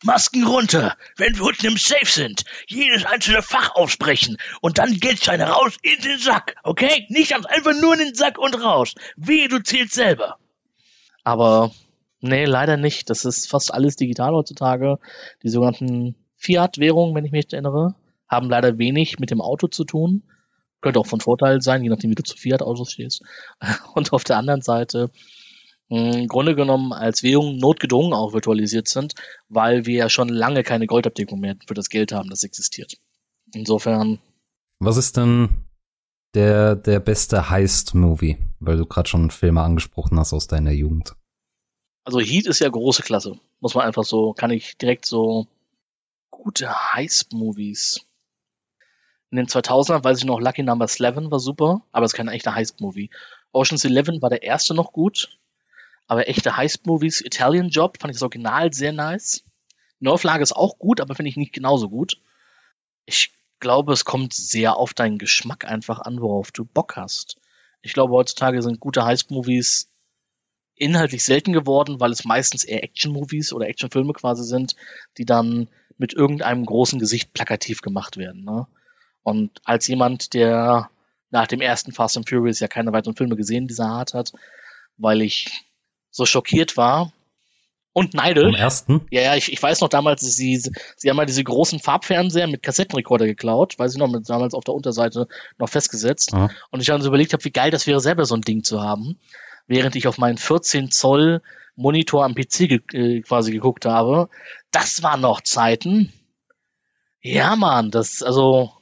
Masken runter, wenn wir unten im Safe sind, jedes einzelne Fach aufsprechen und dann Geldscheine raus in den Sack, okay? Nicht einfach nur in den Sack und raus. Wie du zählst selber. Aber nee, leider nicht. Das ist fast alles digital heutzutage. Die sogenannten Fiat-Währungen, wenn ich mich erinnere, haben leider wenig mit dem Auto zu tun. Könnte auch von Vorteil sein, je nachdem, wie du zu Fiat-Autos stehst. (laughs) Und auf der anderen Seite im Grunde genommen als Währung notgedrungen auch virtualisiert sind, weil wir ja schon lange keine Goldabdeckung mehr für das Geld haben, das existiert. Insofern. Was ist denn der, der beste Heist-Movie? Weil du gerade schon Filme angesprochen hast aus deiner Jugend. Also Heat ist ja große Klasse. Muss man einfach so, kann ich direkt so gute Heist-Movies. In den 2000ern weiß ich noch, Lucky Number 11 war super, aber es ist kein echter Heist-Movie. Ocean's 11 war der erste noch gut, aber echte Heist-Movies, Italian Job fand ich das Original sehr nice. Neuauflage ist auch gut, aber finde ich nicht genauso gut. Ich glaube, es kommt sehr auf deinen Geschmack einfach an, worauf du Bock hast. Ich glaube, heutzutage sind gute Heist-Movies inhaltlich selten geworden, weil es meistens eher Action-Movies oder Action-Filme quasi sind, die dann mit irgendeinem großen Gesicht plakativ gemacht werden. Ne? Und als jemand, der nach dem ersten Fast and Furious ja keine weiteren Filme gesehen dieser Art hat, weil ich so schockiert war und neidisch. Am ersten? Ja, ja, ich, ich weiß noch damals, sie, sie haben mal diese großen Farbfernseher mit Kassettenrekorder geklaut, weiß ich noch, mit, damals auf der Unterseite noch festgesetzt. Aha. Und ich habe so überlegt, hab, wie geil das wäre, selber so ein Ding zu haben, während ich auf meinen 14 Zoll Monitor am PC ge äh, quasi geguckt habe. Das waren noch Zeiten Ja, Mann, das, also,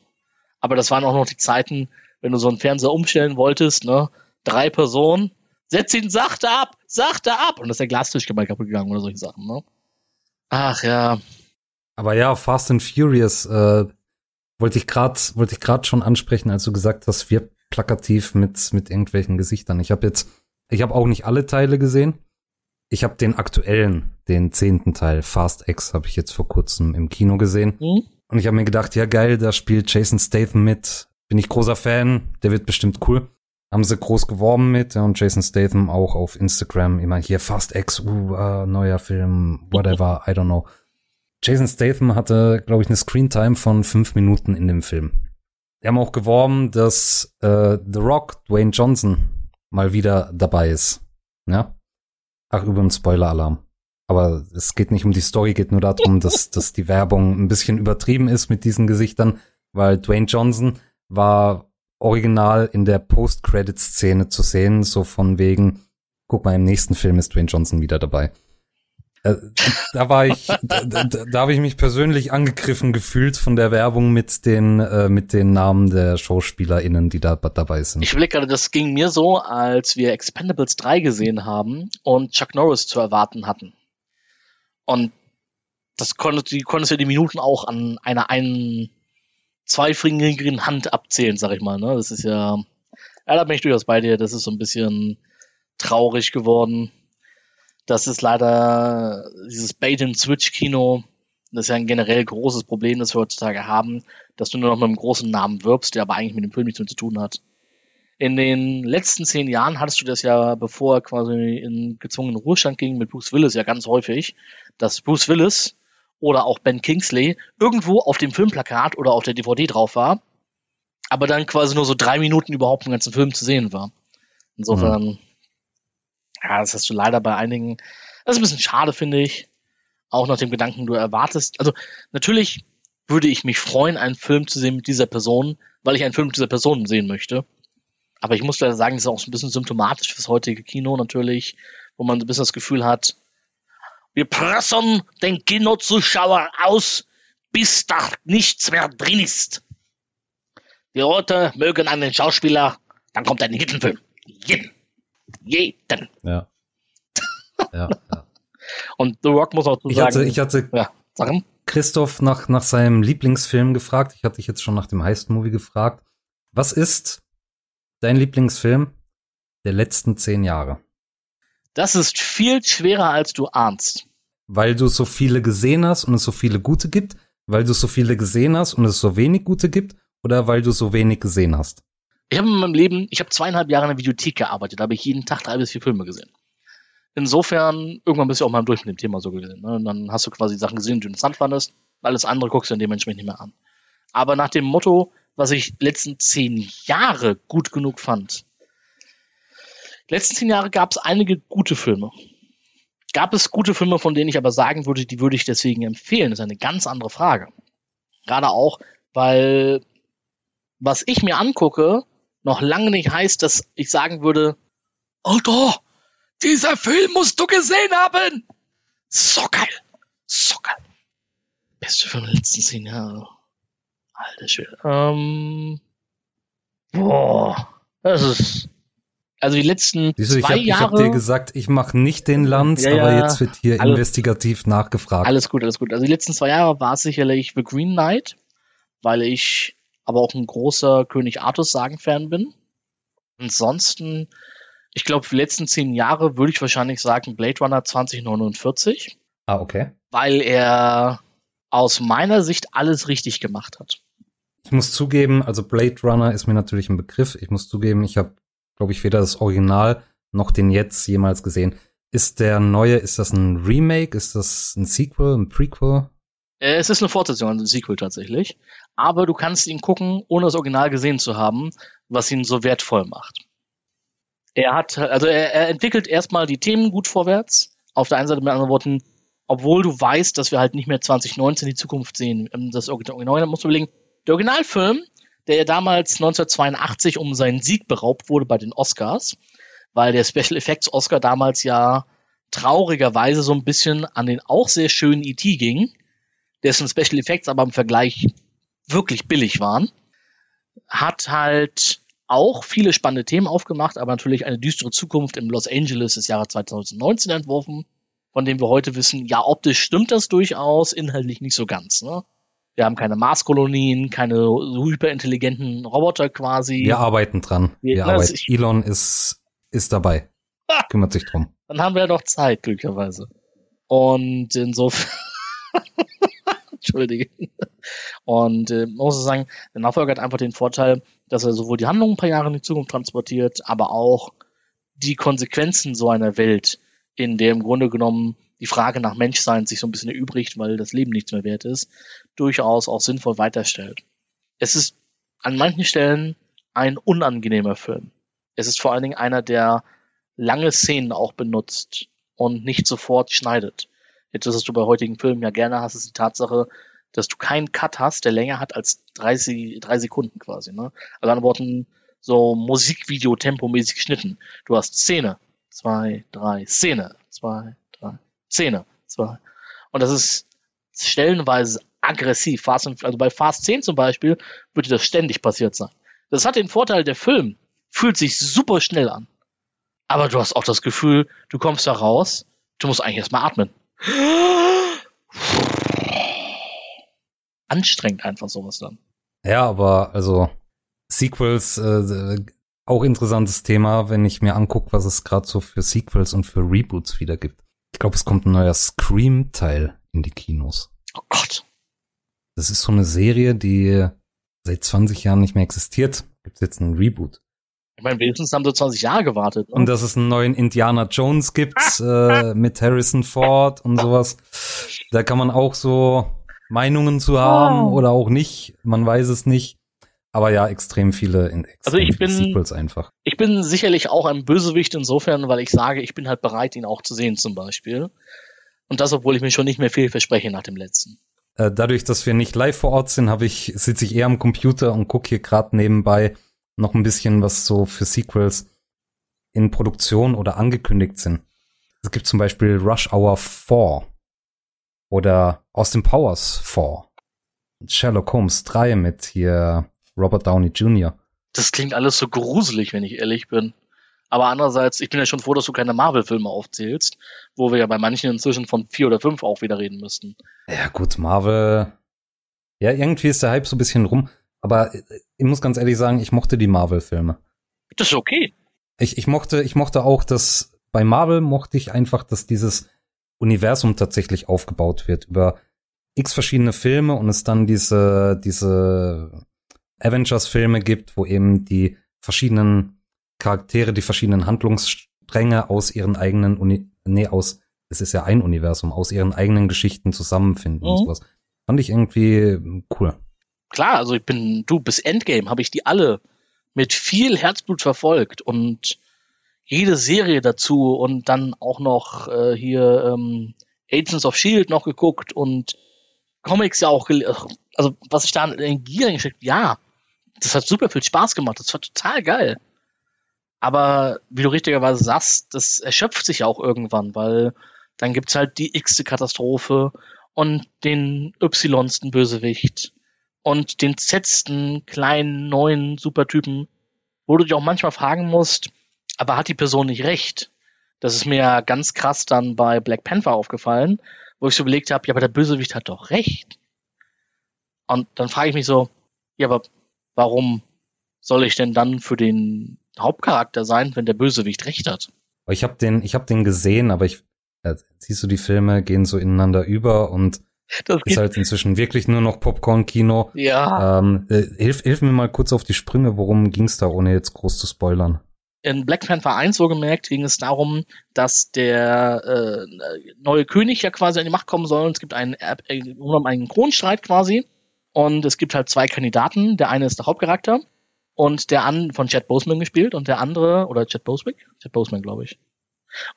aber das waren auch noch die Zeiten, wenn du so einen Fernseher umstellen wolltest, ne? Drei Personen, setz ihn sachte ab, sachte ab. Und das ist der Glastisch kaputt gegangen oder solche Sachen, ne? Ach ja. Aber ja, Fast and Furious äh, wollte ich gerade wollte ich gerade schon ansprechen, als du gesagt hast, wir plakativ mit mit irgendwelchen Gesichtern. Ich habe jetzt ich habe auch nicht alle Teile gesehen. Ich habe den aktuellen, den zehnten Teil Fast X habe ich jetzt vor kurzem im Kino gesehen. Mhm. Und ich habe mir gedacht, ja geil, da spielt Jason Statham mit. Bin ich großer Fan, der wird bestimmt cool. Haben sie groß geworben mit ja, und Jason Statham auch auf Instagram immer hier Fast X, uh, uh neuer Film, whatever, I don't know. Jason Statham hatte, glaube ich, eine Screentime von fünf Minuten in dem Film. Die haben auch geworben, dass äh, The Rock, Dwayne Johnson, mal wieder dabei ist. Ja? Ach, übrigens Spoiler-Alarm. Aber es geht nicht um die Story, geht nur darum, dass, (laughs) dass die Werbung ein bisschen übertrieben ist mit diesen Gesichtern, weil Dwayne Johnson war original in der Post-Credit-Szene zu sehen, so von wegen, guck mal, im nächsten Film ist Dwayne Johnson wieder dabei. Äh, da war ich, (laughs) da, da, da habe ich mich persönlich angegriffen gefühlt von der Werbung mit den äh, mit den Namen der SchauspielerInnen, die da dabei sind. Ich überlege gerade, das ging mir so, als wir Expendables 3 gesehen haben und Chuck Norris zu erwarten hatten. Und das konntest, die konntest du die Minuten auch an einer einen zweifingerigeren Hand abzählen, sag ich mal. Ne? Das ist ja, ja, da bin ich durchaus bei dir. Das ist so ein bisschen traurig geworden das ist leider dieses Bait-and-Switch-Kino. Das ist ja ein generell großes Problem, das wir heutzutage haben, dass du nur noch mit einem großen Namen wirbst, der aber eigentlich mit dem Film nichts mehr zu tun hat. In den letzten zehn Jahren hattest du das ja, bevor er quasi in gezwungenen Ruhestand ging, mit Bruce Willis ja ganz häufig, dass Bruce Willis oder auch Ben Kingsley irgendwo auf dem Filmplakat oder auf der DVD drauf war, aber dann quasi nur so drei Minuten überhaupt im ganzen Film zu sehen war. Insofern, mhm. Ja, das hast du leider bei einigen. Das ist ein bisschen schade, finde ich. Auch nach dem Gedanken, du erwartest. Also, natürlich würde ich mich freuen, einen Film zu sehen mit dieser Person, weil ich einen Film mit dieser Person sehen möchte. Aber ich muss leider sagen, das ist auch so ein bisschen symptomatisch fürs heutige Kino natürlich, wo man so ein bisschen das Gefühl hat, wir pressen den Kinozuschauer aus, bis da nichts mehr drin ist. Die Leute mögen einen Schauspieler, dann kommt ein Hittenfilm. Jeden. Jeden. Ja. (laughs) ja, ja. Und The Rock muss auch zu ich sagen. Hatte, ich hatte ja, sagen? Christoph nach, nach seinem Lieblingsfilm gefragt. Ich hatte dich jetzt schon nach dem Heist-Movie gefragt. Was ist dein Lieblingsfilm der letzten zehn Jahre? Das ist viel schwerer, als du ahnst. Weil du so viele gesehen hast und es so viele gute gibt? Weil du so viele gesehen hast und es so wenig gute gibt? Oder weil du so wenig gesehen hast? Ich habe in meinem Leben, ich habe zweieinhalb Jahre in der Videothek gearbeitet, da habe ich jeden Tag drei bis vier Filme gesehen. Insofern, irgendwann bist du auch mal durch mit dem Thema so gesehen. Ne? Und dann hast du quasi Sachen gesehen, die du interessant fandest. Alles andere guckst du dann dementsprechend nicht mehr an. Aber nach dem Motto, was ich letzten zehn Jahre gut genug fand. Letzten zehn Jahre gab es einige gute Filme. Gab es gute Filme, von denen ich aber sagen würde, die würde ich deswegen empfehlen? Das ist eine ganz andere Frage. Gerade auch, weil was ich mir angucke, noch lange nicht heißt, dass ich sagen würde, Alter, dieser Film musst du gesehen haben. So geil. So geil. Beste Film der letzten zehn Jahre. Alter Schwede. Ähm, boah. Das ist. Also die letzten Siehst du, zwei ich hab, Jahre. Ich habe dir gesagt, ich mache nicht den Lanz, ja, ja, aber jetzt wird hier alles, investigativ nachgefragt. Alles gut, alles gut. Also die letzten zwei Jahre war es sicherlich The Green Knight, weil ich aber auch ein großer König Artus Sagen-Fan bin. Ansonsten, ich glaube, die letzten zehn Jahre würde ich wahrscheinlich sagen Blade Runner 2049. Ah, okay. Weil er aus meiner Sicht alles richtig gemacht hat. Ich muss zugeben, also Blade Runner ist mir natürlich ein Begriff. Ich muss zugeben, ich habe, glaube ich, weder das Original noch den jetzt jemals gesehen. Ist der neue, ist das ein Remake? Ist das ein Sequel, ein Prequel? Äh, es ist eine Fortsetzung, also ein Sequel tatsächlich. Aber du kannst ihn gucken, ohne das Original gesehen zu haben, was ihn so wertvoll macht. Er hat, also er, er entwickelt erstmal die Themen gut vorwärts. Auf der einen Seite mit anderen Worten, obwohl du weißt, dass wir halt nicht mehr 2019 die Zukunft sehen. Ähm, das Original musst du überlegen. Der Originalfilm, der ja damals 1982 um seinen Sieg beraubt wurde bei den Oscars, weil der Special Effects Oscar damals ja traurigerweise so ein bisschen an den auch sehr schönen E.T. ging, dessen Special Effects aber im Vergleich wirklich billig waren. Hat halt auch viele spannende Themen aufgemacht, aber natürlich eine düstere Zukunft im Los Angeles des Jahres 2019 entworfen, von dem wir heute wissen, ja, optisch stimmt das durchaus, inhaltlich nicht so ganz. Ne? Wir haben keine Marskolonien, keine hyperintelligenten Roboter quasi. Wir arbeiten dran. Wir, wir arbeiten. Elon ist, ist dabei. Kümmert sich drum. Dann haben wir ja noch Zeit, glücklicherweise. Und insofern. (laughs) Entschuldige. Und äh, man muss sagen, der Nachfolger hat einfach den Vorteil, dass er sowohl die Handlung ein paar Jahre in die Zukunft transportiert, aber auch die Konsequenzen so einer Welt, in der im Grunde genommen die Frage nach Menschsein sich so ein bisschen erübrigt, weil das Leben nichts mehr wert ist, durchaus auch sinnvoll weiterstellt. Es ist an manchen Stellen ein unangenehmer Film. Es ist vor allen Dingen einer, der lange Szenen auch benutzt und nicht sofort schneidet. Jetzt, was du bei heutigen Filmen ja gerne hast, ist die Tatsache, dass du keinen Cut hast, der länger hat als 30, drei Sekunden quasi. Ne? Also an Worten so Musikvideo tempomäßig geschnitten. Du hast Szene, zwei, drei, Szene, zwei, Szene. Zwei. Und das ist stellenweise aggressiv. Fast also bei Fast 10 zum Beispiel würde das ständig passiert sein. Das hat den Vorteil, der Film fühlt sich super schnell an. Aber du hast auch das Gefühl, du kommst da raus, du musst eigentlich erstmal atmen. Anstrengend einfach sowas dann. Ja, aber also Sequels, äh, auch interessantes Thema, wenn ich mir angucke, was es gerade so für Sequels und für Reboots wieder gibt. Ich glaube, es kommt ein neuer Scream-Teil in die Kinos. Oh Gott. Das ist so eine Serie, die seit 20 Jahren nicht mehr existiert. Gibt jetzt einen Reboot. Ich meine, wenigstens haben sie 20 Jahre gewartet. Ne? Und dass es einen neuen Indiana Jones gibt (laughs) äh, mit Harrison Ford und sowas. Da kann man auch so Meinungen zu haben oh. oder auch nicht. Man weiß es nicht. Aber ja, extrem viele in extrem also ich bin, Sequels einfach. Ich bin sicherlich auch ein Bösewicht insofern, weil ich sage, ich bin halt bereit, ihn auch zu sehen zum Beispiel. Und das, obwohl ich mir schon nicht mehr viel verspreche nach dem letzten. Äh, dadurch, dass wir nicht live vor Ort sind, habe ich sitze ich eher am Computer und gucke hier gerade nebenbei noch ein bisschen, was so für Sequels in Produktion oder angekündigt sind. Es gibt zum Beispiel Rush Hour 4 oder Austin Powers 4. Sherlock Holmes 3 mit hier Robert Downey Jr. Das klingt alles so gruselig, wenn ich ehrlich bin. Aber andererseits, ich bin ja schon froh, dass du keine Marvel-Filme aufzählst, wo wir ja bei manchen inzwischen von vier oder fünf auch wieder reden müssten. Ja, gut, Marvel. Ja, irgendwie ist der Hype so ein bisschen rum. Aber ich muss ganz ehrlich sagen, ich mochte die Marvel-Filme. Das ist okay. Ich, ich mochte, ich mochte auch, dass bei Marvel mochte ich einfach, dass dieses Universum tatsächlich aufgebaut wird über x verschiedene Filme und es dann diese, diese Avengers-Filme gibt, wo eben die verschiedenen Charaktere, die verschiedenen Handlungsstränge aus ihren eigenen Uni nee, aus, es ist ja ein Universum, aus ihren eigenen Geschichten zusammenfinden mhm. und sowas. Fand ich irgendwie cool. Klar, also ich bin, du, bis Endgame habe ich die alle mit viel Herzblut verfolgt und jede Serie dazu und dann auch noch äh, hier ähm, Agents of Shield noch geguckt und Comics ja auch, also was ich da in Energie reingesteckt, ja, das hat super viel Spaß gemacht. Das war total geil. Aber wie du richtigerweise sagst, das erschöpft sich auch irgendwann, weil dann gibt's halt die x-te Katastrophe und den y-sten Bösewicht und den z-sten kleinen neuen Supertypen, wo du dich auch manchmal fragen musst, aber hat die Person nicht recht? Das ist mir ganz krass dann bei Black Panther aufgefallen, wo ich so überlegt habe, ja, aber der Bösewicht hat doch recht. Und dann frage ich mich so, ja, aber warum soll ich denn dann für den Hauptcharakter sein, wenn der Bösewicht recht hat? Ich habe den, ich habe den gesehen, aber ich äh, siehst du, die Filme gehen so ineinander über und (laughs) das ist halt inzwischen wirklich nur noch Popcorn-Kino. Ja. Ähm, äh, hilf, hilf mir mal kurz auf die Sprünge, worum ging's da, ohne jetzt groß zu spoilern? In Black Panther 1 so gemerkt ging es darum, dass der äh, neue König ja quasi an die Macht kommen soll. Und es gibt einen, äh, einen Kronstreit quasi. Und es gibt halt zwei Kandidaten. Der eine ist der Hauptcharakter und der an von Chad Boseman gespielt und der andere oder Chad Boswick, Chad Boseman glaube ich.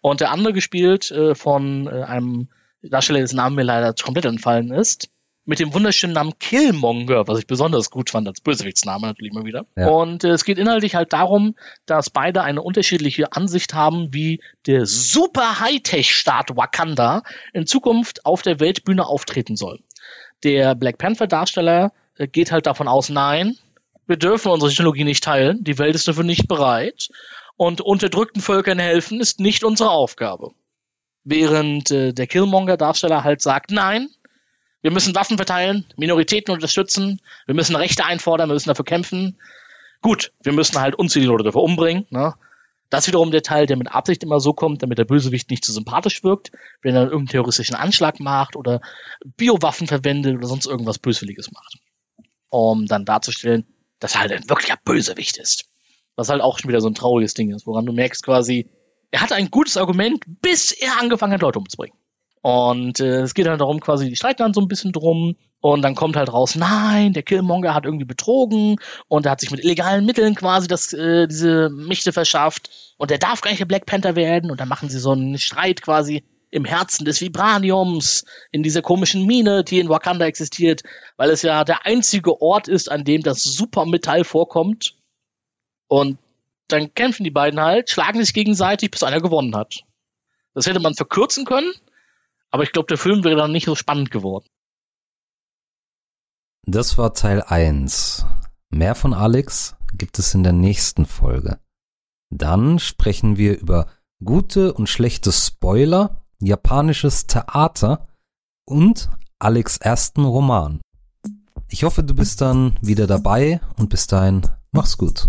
Und der andere gespielt äh, von äh, einem Darsteller, dessen Name mir leider komplett entfallen ist, mit dem wunderschönen Namen Killmonger, was ich besonders gut fand als Bösewichtsname natürlich mal wieder. Ja. Und äh, es geht inhaltlich halt darum, dass beide eine unterschiedliche Ansicht haben, wie der super Hightech-Staat Wakanda in Zukunft auf der Weltbühne auftreten soll. Der Black Panther-Darsteller äh, geht halt davon aus, nein, wir dürfen unsere Technologie nicht teilen, die Welt ist dafür nicht bereit und unterdrückten Völkern helfen ist nicht unsere Aufgabe. Während äh, der Killmonger-Darsteller halt sagt, nein, wir müssen Waffen verteilen, Minoritäten unterstützen, wir müssen Rechte einfordern, wir müssen dafür kämpfen. Gut, wir müssen halt unzählige Leute dafür umbringen. Ne? Das wiederum der Teil, der mit Absicht immer so kommt, damit der Bösewicht nicht zu sympathisch wirkt, wenn er irgendeinen terroristischen Anschlag macht oder Biowaffen verwendet oder sonst irgendwas Böswilliges macht. Um dann darzustellen, dass er halt ein wirklicher Bösewicht ist. Was halt auch schon wieder so ein trauriges Ding ist, woran du merkst quasi, er hatte ein gutes Argument, bis er angefangen hat, Leute umzubringen. Und äh, es geht dann darum, quasi, die streiten dann so ein bisschen drum. Und dann kommt halt raus, nein, der Killmonger hat irgendwie betrogen und er hat sich mit illegalen Mitteln quasi das, äh, diese Mächte verschafft. Und er darf gar nicht der Black Panther werden. Und dann machen sie so einen Streit quasi im Herzen des Vibraniums, in dieser komischen Mine, die in Wakanda existiert, weil es ja der einzige Ort ist, an dem das Supermetall vorkommt. Und dann kämpfen die beiden halt, schlagen sich gegenseitig, bis einer gewonnen hat. Das hätte man verkürzen können, aber ich glaube, der Film wäre dann nicht so spannend geworden. Das war Teil 1. Mehr von Alex gibt es in der nächsten Folge. Dann sprechen wir über gute und schlechte Spoiler, japanisches Theater und Alex ersten Roman. Ich hoffe, du bist dann wieder dabei und bis dahin mach's gut.